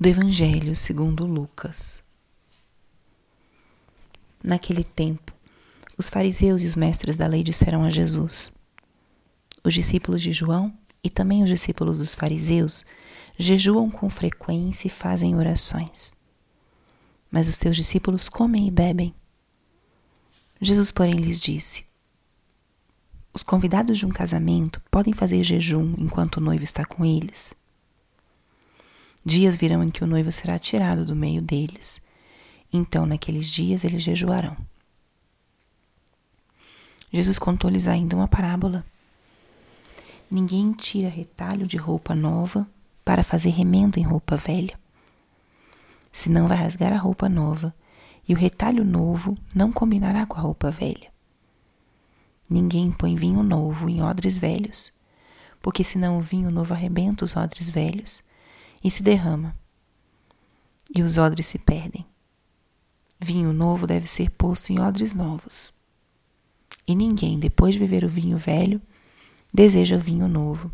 do Evangelho segundo Lucas. Naquele tempo, os fariseus e os mestres da lei disseram a Jesus: Os discípulos de João e também os discípulos dos fariseus jejuam com frequência e fazem orações. Mas os teus discípulos comem e bebem. Jesus, porém, lhes disse: Os convidados de um casamento podem fazer jejum enquanto o noivo está com eles. Dias virão em que o noivo será tirado do meio deles. Então, naqueles dias, eles jejuarão. Jesus contou-lhes ainda uma parábola. Ninguém tira retalho de roupa nova para fazer remendo em roupa velha. Senão vai rasgar a roupa nova, e o retalho novo não combinará com a roupa velha. Ninguém põe vinho novo em odres velhos, porque senão o vinho novo arrebenta os odres velhos e se derrama, e os odres se perdem. Vinho novo deve ser posto em odres novos. E ninguém, depois de beber o vinho velho, deseja o vinho novo,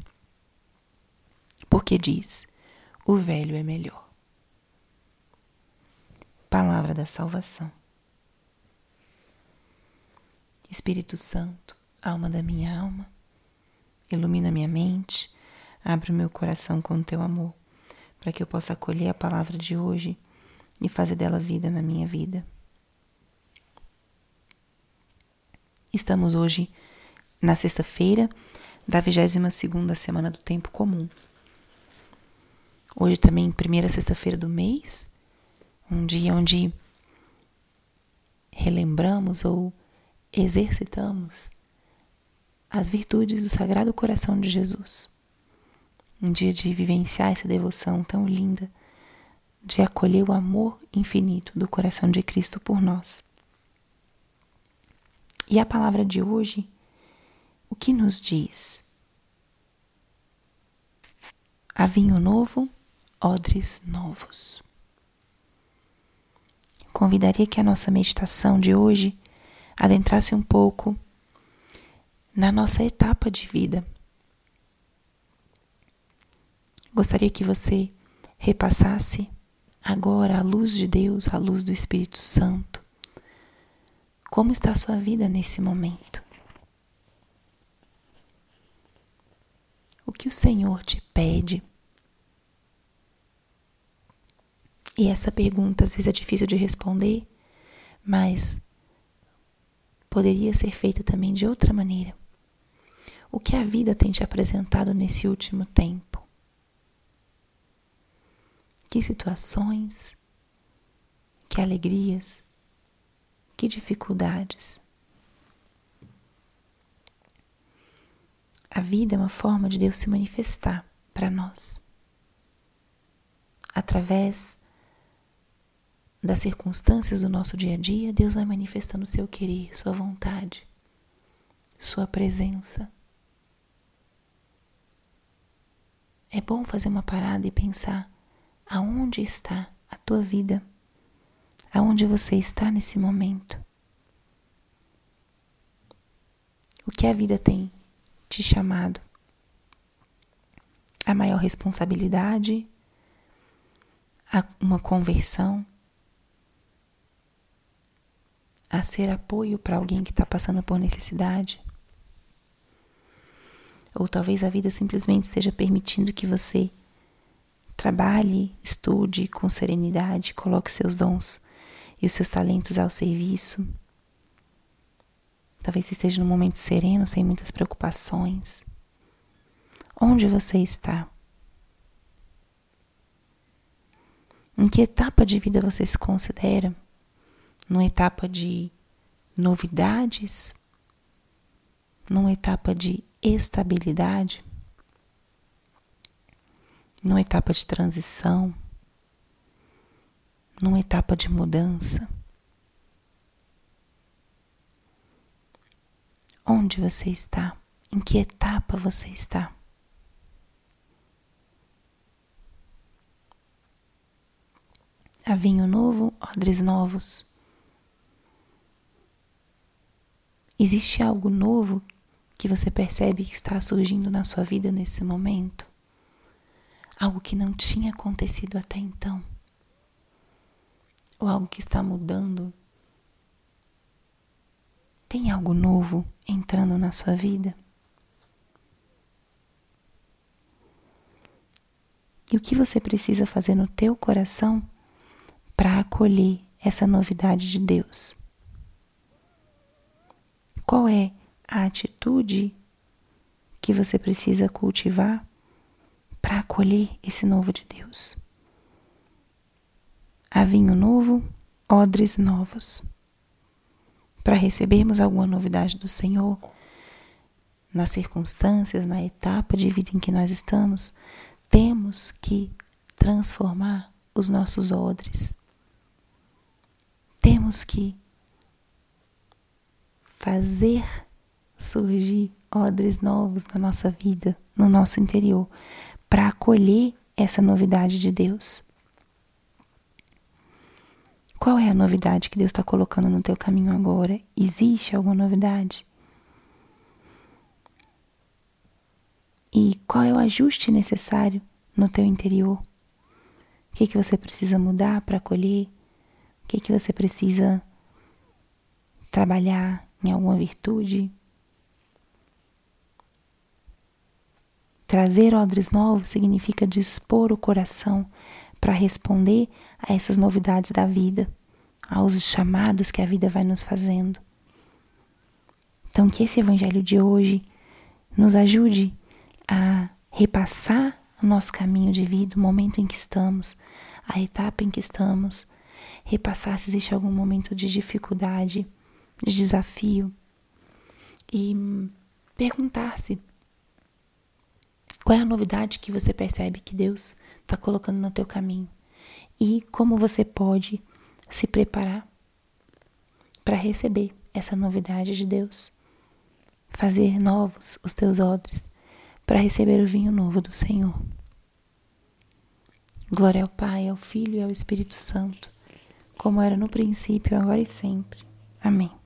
porque diz: o velho é melhor. Palavra da salvação. Espírito Santo, alma da minha alma, ilumina minha mente, abre o meu coração com o teu amor para que eu possa acolher a palavra de hoje e fazer dela vida na minha vida. Estamos hoje na sexta-feira da 22 segunda semana do tempo comum. Hoje também primeira sexta-feira do mês, um dia onde relembramos ou exercitamos as virtudes do Sagrado Coração de Jesus um dia de vivenciar essa devoção tão linda, de acolher o amor infinito do coração de Cristo por nós. E a palavra de hoje, o que nos diz? Há vinho novo, odres novos. Convidaria que a nossa meditação de hoje adentrasse um pouco na nossa etapa de vida Gostaria que você repassasse agora a luz de Deus, a luz do Espírito Santo. Como está a sua vida nesse momento? O que o Senhor te pede? E essa pergunta às vezes é difícil de responder, mas poderia ser feita também de outra maneira. O que a vida tem te apresentado nesse último tempo? Que situações, que alegrias, que dificuldades. A vida é uma forma de Deus se manifestar para nós. Através das circunstâncias do nosso dia a dia, Deus vai manifestando seu querer, sua vontade, sua presença. É bom fazer uma parada e pensar aonde está a tua vida, aonde você está nesse momento. O que a vida tem te chamado? A maior responsabilidade? A uma conversão? A ser apoio para alguém que está passando por necessidade? Ou talvez a vida simplesmente esteja permitindo que você Trabalhe, estude com serenidade, coloque seus dons e os seus talentos ao serviço. Talvez esteja num momento sereno, sem muitas preocupações. Onde você está? Em que etapa de vida você se considera? Numa etapa de novidades? Numa etapa de estabilidade? Numa etapa de transição, numa etapa de mudança. Onde você está? Em que etapa você está? Há vinho novo, odres novos. Existe algo novo que você percebe que está surgindo na sua vida nesse momento? Algo que não tinha acontecido até então, ou algo que está mudando. Tem algo novo entrando na sua vida? E o que você precisa fazer no teu coração para acolher essa novidade de Deus? Qual é a atitude que você precisa cultivar para acolher esse novo de Deus? Há vinho novo, odres novos. Para recebermos alguma novidade do Senhor, nas circunstâncias, na etapa de vida em que nós estamos, temos que transformar os nossos odres. Temos que fazer surgir odres novos na nossa vida, no nosso interior, para acolher essa novidade de Deus. Qual é a novidade que Deus está colocando no teu caminho agora? Existe alguma novidade? E qual é o ajuste necessário no teu interior? O que, que você precisa mudar para acolher? O que, que você precisa trabalhar em alguma virtude? Trazer odres novos significa dispor o coração para responder a essas novidades da vida, aos chamados que a vida vai nos fazendo. Então, que esse evangelho de hoje nos ajude a repassar o nosso caminho de vida, o momento em que estamos, a etapa em que estamos, repassar se existe algum momento de dificuldade, de desafio e perguntar-se qual é a novidade que você percebe que Deus está colocando no teu caminho e como você pode se preparar para receber essa novidade de Deus, fazer novos os teus odres para receber o vinho novo do Senhor. Glória ao Pai, ao Filho e ao Espírito Santo, como era no princípio, agora e sempre. Amém.